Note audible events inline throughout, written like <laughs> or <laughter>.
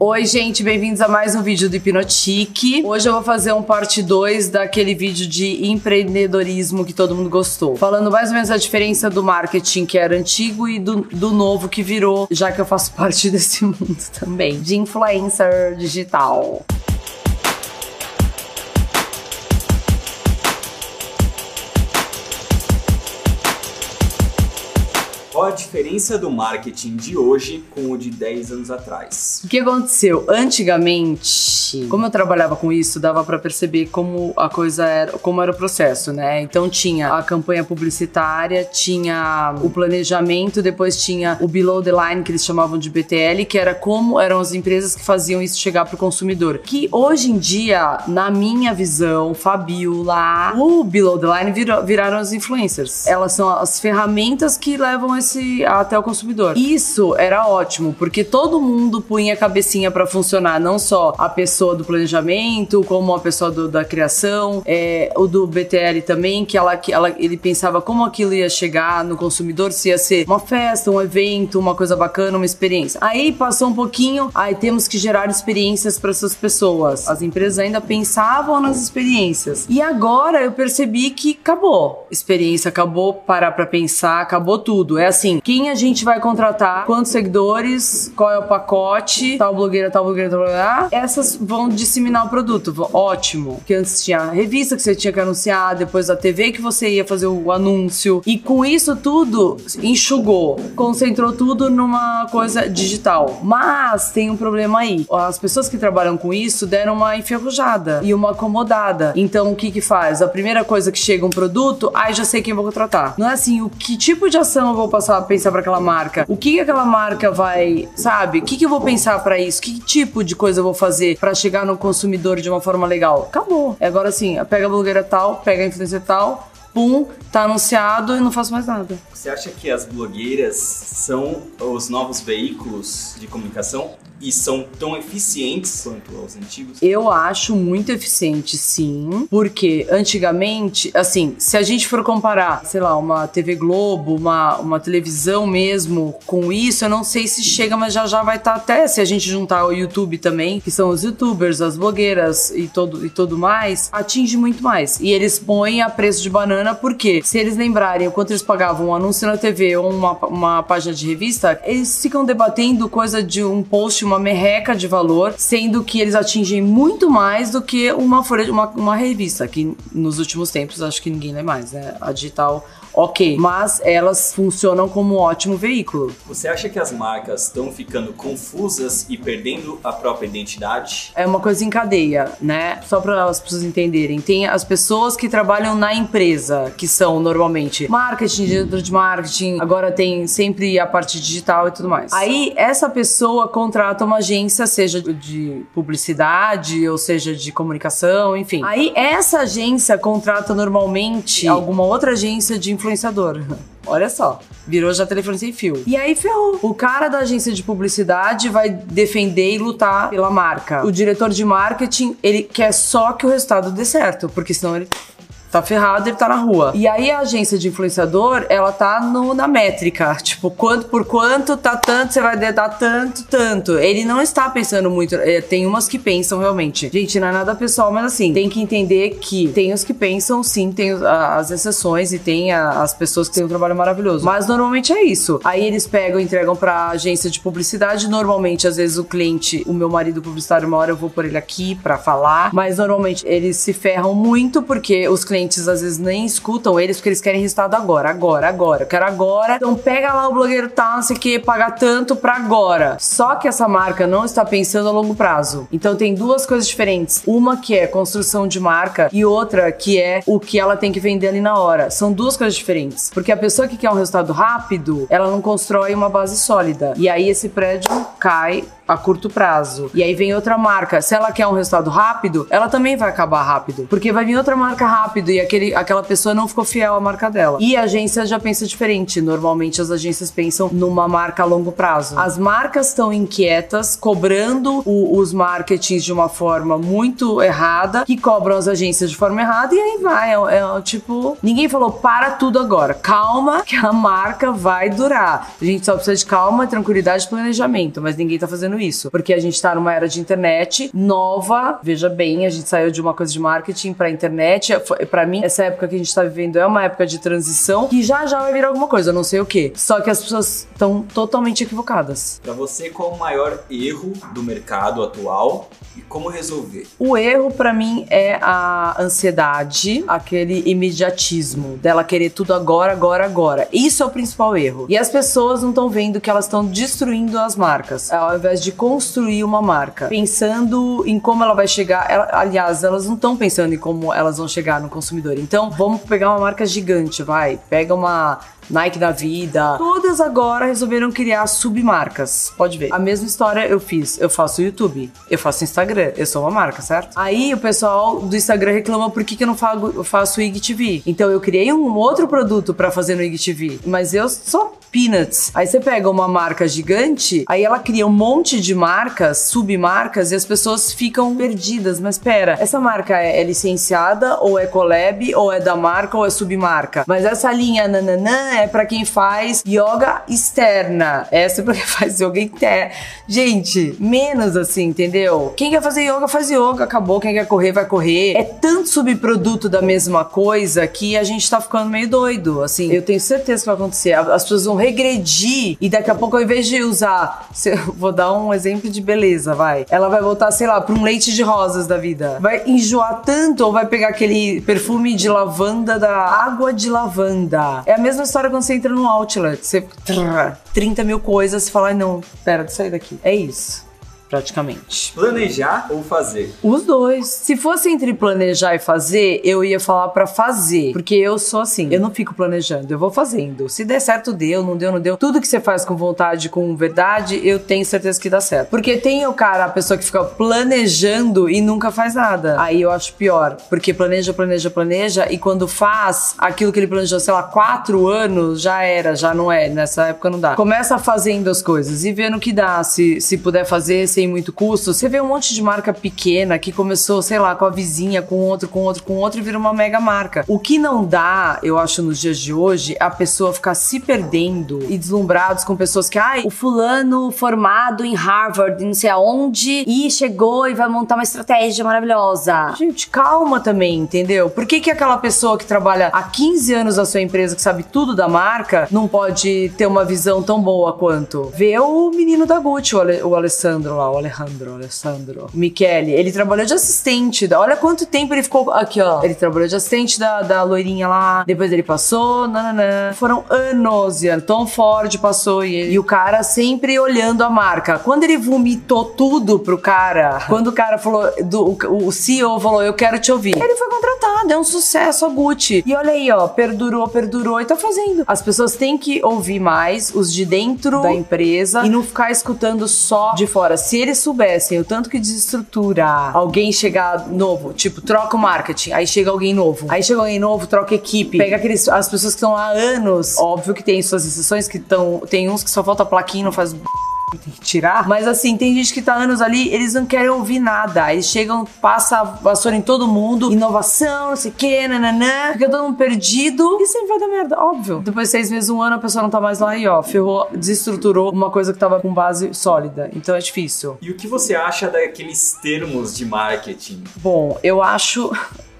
Oi, gente, bem-vindos a mais um vídeo do Hipnotique. Hoje eu vou fazer um parte 2 daquele vídeo de empreendedorismo que todo mundo gostou. Falando mais ou menos a diferença do marketing que era antigo e do, do novo que virou, já que eu faço <laughs> parte desse mundo também, de influencer digital. Qual a diferença do marketing de hoje com o de 10 anos atrás? O que aconteceu? Antigamente, como eu trabalhava com isso, dava para perceber como a coisa era, como era o processo, né? Então tinha a campanha publicitária, tinha o planejamento, depois tinha o below the line que eles chamavam de BTL, que era como eram as empresas que faziam isso chegar pro consumidor. Que hoje em dia, na minha visão, Fabiola, o below the line virou, viraram as influencers. Elas são as ferramentas que levam esse até o consumidor. Isso era ótimo, porque todo mundo punha a cabecinha para funcionar, não só a pessoa do planejamento, como a pessoa do, da criação, é, o do BTL também, que ela, ela, ele pensava como aquilo ia chegar no consumidor, se ia ser uma festa, um evento, uma coisa bacana, uma experiência. Aí passou um pouquinho, aí temos que gerar experiências para essas pessoas. As empresas ainda pensavam nas experiências. E agora eu percebi que acabou. Experiência acabou, parar para pensar, acabou tudo. É assim, quem a gente vai contratar, quantos seguidores, qual é o pacote, tal blogueira, tal blogueira, tal blogueira. Essas vão disseminar o produto. Ótimo. Porque antes tinha a revista que você tinha que anunciar, depois a TV que você ia fazer o anúncio. E com isso tudo, enxugou. Concentrou tudo numa coisa digital. Mas tem um problema aí. As pessoas que trabalham com isso deram uma enferrujada e uma acomodada. Então o que que faz? A primeira coisa que chega um produto, ai, já sei quem vou contratar. Não é assim, o que tipo de ação eu vou passar a pensar para aquela marca? O que, que aquela marca vai, sabe? O que, que eu vou pensar para isso? Que tipo de coisa eu vou fazer para chegar no consumidor de uma forma legal? Acabou. É agora sim, pega a blogueira tal, pega a influencer tal, pum, tá anunciado e não faço mais nada. Você acha que as blogueiras são os novos veículos de comunicação e são tão eficientes quanto os antigos? Eu acho muito eficiente, sim, porque antigamente, assim, se a gente for comparar, sei lá, uma TV Globo, uma, uma televisão mesmo com isso, eu não sei se chega, mas já já vai estar tá até se a gente juntar o YouTube também, que são os youtubers, as blogueiras e todo, e tudo mais, atinge muito mais. E eles põem a preço de banana porque se eles lembrarem o quanto eles pagavam um anúncio na TV ou uma, uma página de revista, eles ficam debatendo coisa de um post uma merreca de valor, sendo que eles atingem muito mais do que uma folha, uma, uma revista, que nos últimos tempos acho que ninguém lê mais, né? A digital ok, mas elas funcionam como um ótimo veículo. Você acha que as marcas estão ficando confusas e perdendo a própria identidade? É uma coisa em cadeia, né? Só para as pessoas entenderem. Tem as pessoas que trabalham na empresa, que são normalmente marketing, diretor de marketing, agora tem sempre a parte digital e tudo mais. Aí essa pessoa contrata uma agência, seja de publicidade ou seja de comunicação, enfim. Aí essa agência contrata normalmente alguma outra agência de influenciador. Olha só, virou já telefone sem fio. E aí ferrou. O cara da agência de publicidade vai defender e lutar pela marca. O diretor de marketing, ele quer só que o resultado dê certo, porque senão ele tá ferrado, ele tá na rua. E aí a agência de influenciador, ela tá no, na métrica, tipo, quanto por quanto tá tanto, você vai dar tanto, tanto. Ele não está pensando muito, é, tem umas que pensam realmente. Gente, não é nada pessoal, mas assim, tem que entender que tem os que pensam, sim, tem as exceções e tem as pessoas que têm um trabalho maravilhoso. Mas normalmente é isso. Aí eles pegam entregam pra agência de publicidade, normalmente, às vezes o cliente, o meu marido publicitário, uma hora eu vou por ele aqui pra falar, mas normalmente eles se ferram muito porque os clientes clientes às vezes nem escutam eles porque eles querem resultado agora, agora, agora. Eu quero agora. Então pega lá o blogueiro tal, não sei o que, pagar tanto pra agora. Só que essa marca não está pensando a longo prazo. Então tem duas coisas diferentes. Uma que é construção de marca e outra que é o que ela tem que vender ali na hora. São duas coisas diferentes. Porque a pessoa que quer um resultado rápido, ela não constrói uma base sólida. E aí esse prédio cai a curto prazo. E aí vem outra marca. Se ela quer um resultado rápido, ela também vai acabar rápido. Porque vai vir outra marca rápido e aquele, aquela pessoa não ficou fiel à marca dela. E a agência já pensa diferente. Normalmente as agências pensam numa marca a longo prazo. As marcas estão inquietas, cobrando o, os marketings de uma forma muito errada, que cobram as agências de forma errada, e aí vai. É, é tipo. Ninguém falou para tudo agora. Calma, que a marca vai durar. A gente só precisa de calma, tranquilidade e planejamento, mas ninguém tá fazendo fazendo isso. Porque a gente tá numa era de internet nova, veja bem, a gente saiu de uma coisa de marketing pra internet. Para mim, essa época que a gente tá vivendo é uma época de transição que já já vai virar alguma coisa, eu não sei o que. Só que as pessoas estão totalmente equivocadas. Para você, qual o maior erro do mercado atual e como resolver? O erro para mim é a ansiedade, aquele imediatismo dela querer tudo agora, agora, agora. Isso é o principal erro. E as pessoas não estão vendo que elas estão destruindo as marcas, ao invés de construir uma marca, pensando em como ela vai chegar. Ela, aliás, elas não estão pensando em como elas vão chegar no consumidor. Então, vamos pegar uma marca gigante, vai. Pega uma Nike da vida. Todas agora resolveram criar submarcas. Pode ver. A mesma história eu fiz. Eu faço YouTube, eu faço Instagram, eu sou uma marca, certo? Aí o pessoal do Instagram reclama por que, que eu não faço, IGTV. Então eu criei um outro produto para fazer no IGTV, mas eu sou peanuts. Aí você pega uma marca gigante, aí ela cria um monte de marcas, submarcas, e as pessoas ficam perdidas. Mas pera, essa marca é, é licenciada, ou é collab, ou é da marca, ou é submarca? Mas essa linha nananã é para quem faz yoga externa. Essa é pra quem faz yoga interna. <laughs> Gente, menos assim, entendeu? Quem quer fazer yoga, faz yoga, acabou. Quem quer correr, vai correr. É tanto subproduto da mesma coisa que a gente tá ficando meio doido. Assim, eu tenho certeza que vai acontecer. As pessoas vão regredir e daqui a pouco, ao invés de usar, <laughs> vou dar um exemplo de beleza, vai. Ela vai voltar, sei lá, pra um leite de rosas da vida. Vai enjoar tanto ou vai pegar aquele perfume de lavanda da água de lavanda. É a mesma história quando você entra no outlet. Você. 30 mil coisas, você fala, não, pera, sai daqui. É isso praticamente. Planejar ou fazer? Os dois. Se fosse entre planejar e fazer, eu ia falar para fazer, porque eu sou assim, eu não fico planejando, eu vou fazendo. Se der certo, deu, não deu, não deu. Tudo que você faz com vontade, com verdade, eu tenho certeza que dá certo. Porque tem o cara, a pessoa que fica planejando e nunca faz nada. Aí eu acho pior, porque planeja, planeja, planeja e quando faz aquilo que ele planejou, sei lá, quatro anos, já era, já não é. Nessa época não dá. Começa fazendo as coisas e vendo o que dá. Se, se puder fazer, se sem muito custo, você vê um monte de marca pequena que começou, sei lá, com a vizinha, com outro, com outro, com outro e vira uma mega marca. O que não dá, eu acho, nos dias de hoje, a pessoa ficar se perdendo e deslumbrados com pessoas que, ai, o fulano formado em Harvard, não sei aonde, e chegou e vai montar uma estratégia maravilhosa. Gente, calma também, entendeu? Por que, que aquela pessoa que trabalha há 15 anos na sua empresa, que sabe tudo da marca, não pode ter uma visão tão boa quanto? Vê o menino da Gucci, o, o Alessandro lá, o Alejandro, Alessandro, Michele, ele trabalhou de assistente. Olha quanto tempo ele ficou aqui, ó. Ele trabalhou de assistente da, da loirinha lá, depois ele passou, nananã. Foram anos e Tom Ford passou e, ele, e o cara sempre olhando a marca. Quando ele vomitou tudo pro cara, quando o cara falou, do, o, o CEO falou, eu quero te ouvir, ele foi contratado, é um sucesso a Gucci. E olha aí, ó, perdurou, perdurou e tá fazendo. As pessoas têm que ouvir mais os de dentro da empresa e não ficar escutando só de fora. Se se eles soubessem o tanto que desestrutura alguém chegar novo, tipo, troca o marketing, aí chega alguém novo, aí chega alguém novo, troca equipe, pega aqueles, as pessoas que estão há anos, óbvio que tem suas exceções que estão, tem uns que só falta plaquinha, não faz tem que tirar. Mas assim, tem gente que tá anos ali, eles não querem ouvir nada. Eles chegam, passa a vassoura em todo mundo, inovação, não sei o que, nananã, fica todo mundo perdido e sempre vai dar merda, óbvio. Depois de seis meses, um ano, a pessoa não tá mais lá e ó, ferrou, desestruturou uma coisa que tava com base sólida. Então é difícil. E o que você acha daqueles termos de marketing? Bom, eu acho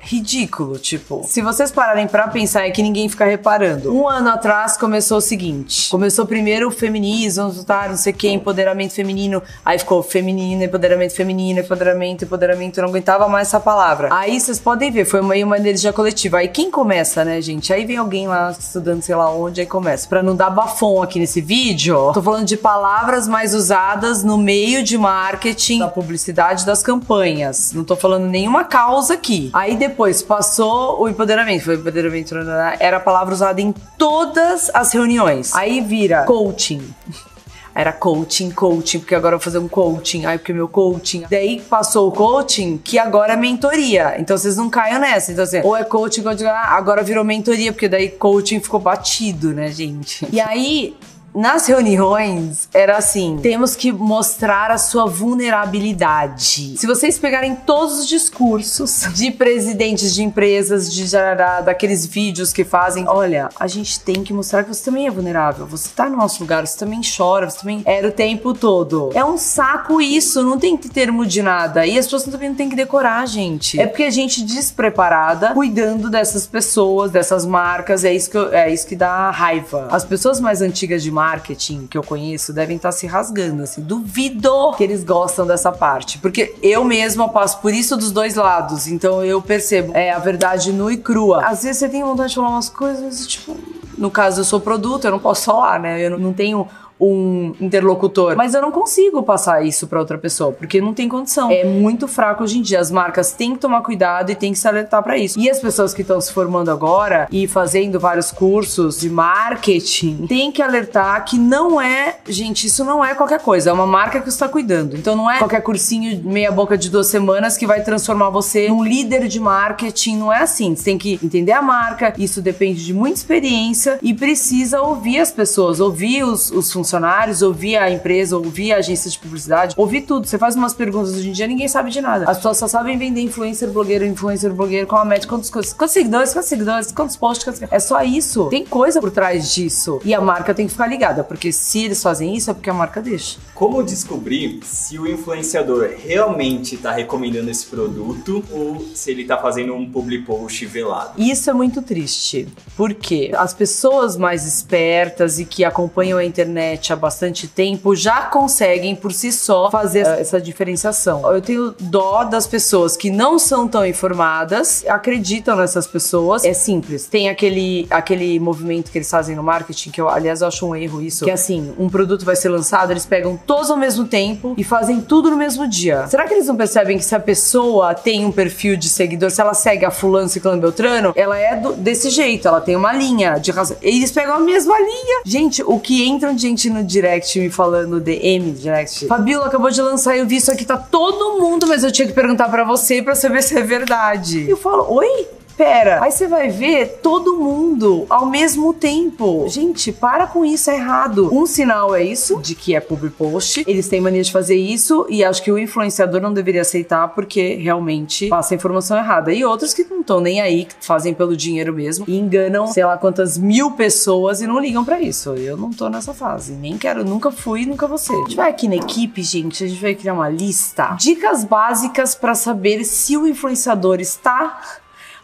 ridículo, tipo. Se vocês pararem para pensar é que ninguém fica reparando. Um ano atrás começou o seguinte: começou primeiro o feminismo, tá, não sei o que, empoderamento feminino. Aí ficou feminino, empoderamento feminino, empoderamento, empoderamento. Eu não aguentava mais essa palavra. Aí vocês podem ver, foi meio uma energia coletiva. Aí quem começa, né, gente? Aí vem alguém lá estudando, sei lá onde, aí começa. Pra não dar bafom aqui nesse vídeo, tô falando de palavras mais usadas no meio de marketing, da publicidade das campanhas. Não tô falando nenhuma causa aqui. Aí depois depois passou o empoderamento, foi o empoderamento, era a palavra usada em todas as reuniões. Aí vira coaching. <laughs> Era coaching, coaching, porque agora eu vou fazer um coaching. Aí, porque meu coaching. Daí passou o coaching, que agora é mentoria. Então vocês não caiam nessa. Então, assim, ou é coaching, coaching, agora virou mentoria, porque daí coaching ficou batido, né, gente? E aí nas reuniões era assim: temos que mostrar a sua vulnerabilidade. Se vocês pegarem todos os discursos <laughs> de presidentes de empresas, de jarará, daqueles vídeos que fazem, olha, a gente tem que mostrar que você também é vulnerável. Você tá no nosso lugar, você também chora, você também era o tempo todo. É um saco isso, não tem que termo de nada. E as pessoas também não tem que decorar, gente. É porque a gente despreparada cuidando dessas pessoas, dessas marcas, é isso que, eu, é isso que dá raiva. As pessoas mais antigas de marketing que eu conheço devem estar se rasgando, assim. Duvido que eles gostam dessa parte. Porque eu mesma passo por isso dos dois lados. Então eu percebo é, a verdade nua e crua. Às vezes você tem vontade de falar umas coisas, tipo. No caso, eu sou produto, eu não posso falar, né? Eu não tenho um interlocutor. Mas eu não consigo passar isso para outra pessoa, porque não tem condição. É muito fraco hoje em dia. As marcas têm que tomar cuidado e têm que se alertar para isso. E as pessoas que estão se formando agora e fazendo vários cursos de marketing têm que alertar que não é, gente, isso não é qualquer coisa. É uma marca que está cuidando. Então não é qualquer cursinho meia boca de duas semanas que vai transformar você num líder de marketing. Não é assim. Você tem que entender a marca. Isso depende de muita experiência e precisa ouvir as pessoas, ouvir os, os funcionários funcionários, ouvir a empresa, ouvir a agência de publicidade, ouvir tudo. Você faz umas perguntas hoje em dia, ninguém sabe de nada. As pessoas só sabem vender influencer, blogueiro, influencer, blogueiro, qual a média, quantos, quantos seguidores, quantos seguidores, quantos posts, quantos... é só isso. Tem coisa por trás disso. E a marca tem que ficar ligada, porque se eles fazem isso é porque a marca deixa. Como descobrir se o influenciador realmente está recomendando esse produto ou se ele está fazendo um public post velado? Isso é muito triste, porque as pessoas mais espertas e que acompanham a internet internet há bastante tempo já conseguem por si só fazer essa diferenciação. Eu tenho dó das pessoas que não são tão informadas, acreditam nessas pessoas. É simples. Tem aquele, aquele movimento que eles fazem no marketing, que eu, aliás, eu acho um erro isso, que é assim, um produto vai ser lançado, eles pegam todos ao mesmo tempo e fazem tudo no mesmo dia. Será que eles não percebem que se a pessoa tem um perfil de seguidor, se ela segue a fulano, ciclano, beltrano, ela é do, desse jeito, ela tem uma linha de razão. Eles pegam a mesma linha. Gente, o que entram de gente no direct me falando, DM direct. Fabiola acabou de lançar, eu vi isso aqui, tá todo mundo, mas eu tinha que perguntar para você para saber se é verdade. E eu falo, oi? Pera. Aí você vai ver todo mundo ao mesmo tempo. Gente, para com isso, é errado. Um sinal é isso, de que é public post. Eles têm mania de fazer isso e acho que o influenciador não deveria aceitar porque realmente passa a informação errada. E outros que não estão nem aí, que fazem pelo dinheiro mesmo e enganam sei lá quantas mil pessoas e não ligam para isso. Eu não tô nessa fase. Nem quero, nunca fui, nunca vou ser. A gente vai aqui na equipe, gente, a gente vai criar uma lista. Dicas básicas para saber se o influenciador está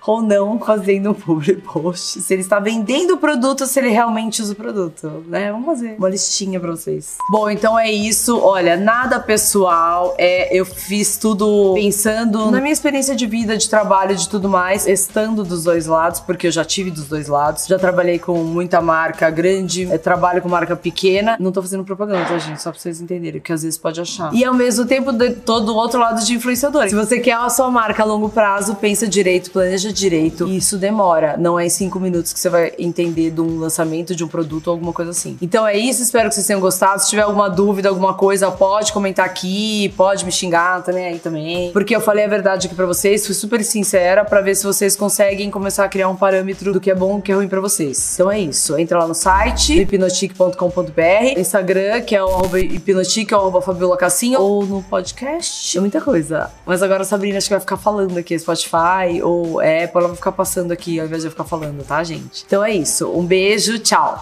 ou não fazendo um public post. Se ele está vendendo o produto, se ele realmente usa o produto, né? Vamos fazer uma listinha pra vocês. Bom, então é isso. Olha, nada pessoal. É, eu fiz tudo pensando na minha experiência de vida, de trabalho, de tudo mais, estando dos dois lados, porque eu já tive dos dois lados. Já trabalhei com muita marca grande, é, trabalho com marca pequena. Não tô fazendo propaganda, tá, gente? Só pra vocês entenderem, que às vezes pode achar. E ao mesmo tempo, todo o outro lado de influenciador. Se você quer a sua marca a longo prazo, pensa direito, planeja direito. E isso demora. Não é em cinco minutos que você vai entender de um lançamento de um produto ou alguma coisa assim. Então é isso, espero que vocês tenham gostado. Se tiver alguma dúvida, alguma coisa, pode comentar aqui, pode me xingar também aí também. Porque eu falei a verdade aqui pra vocês, fui super sincera para ver se vocês conseguem começar a criar um parâmetro do que é bom e o que é ruim pra vocês. Então é isso. Entra lá no site, hipnotic.com.br, Instagram, que é o arroba hipnotic, é o arroba Fabiola Cassinho, ou no podcast. É muita coisa. Mas agora a Sabrina acho que vai ficar falando aqui, Spotify ou Apple, ela vai ficar passando aqui ao invés de eu ficar falando, tá, gente? Então é isso. Um beijo, tchau.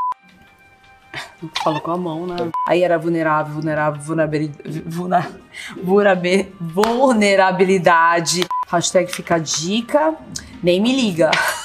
<laughs> Falou com a mão, né? Aí era vulnerável, vulnerável, vulnerabilidade. Vulnerabilidade. Hashtag fica dica. Nem me liga. <laughs>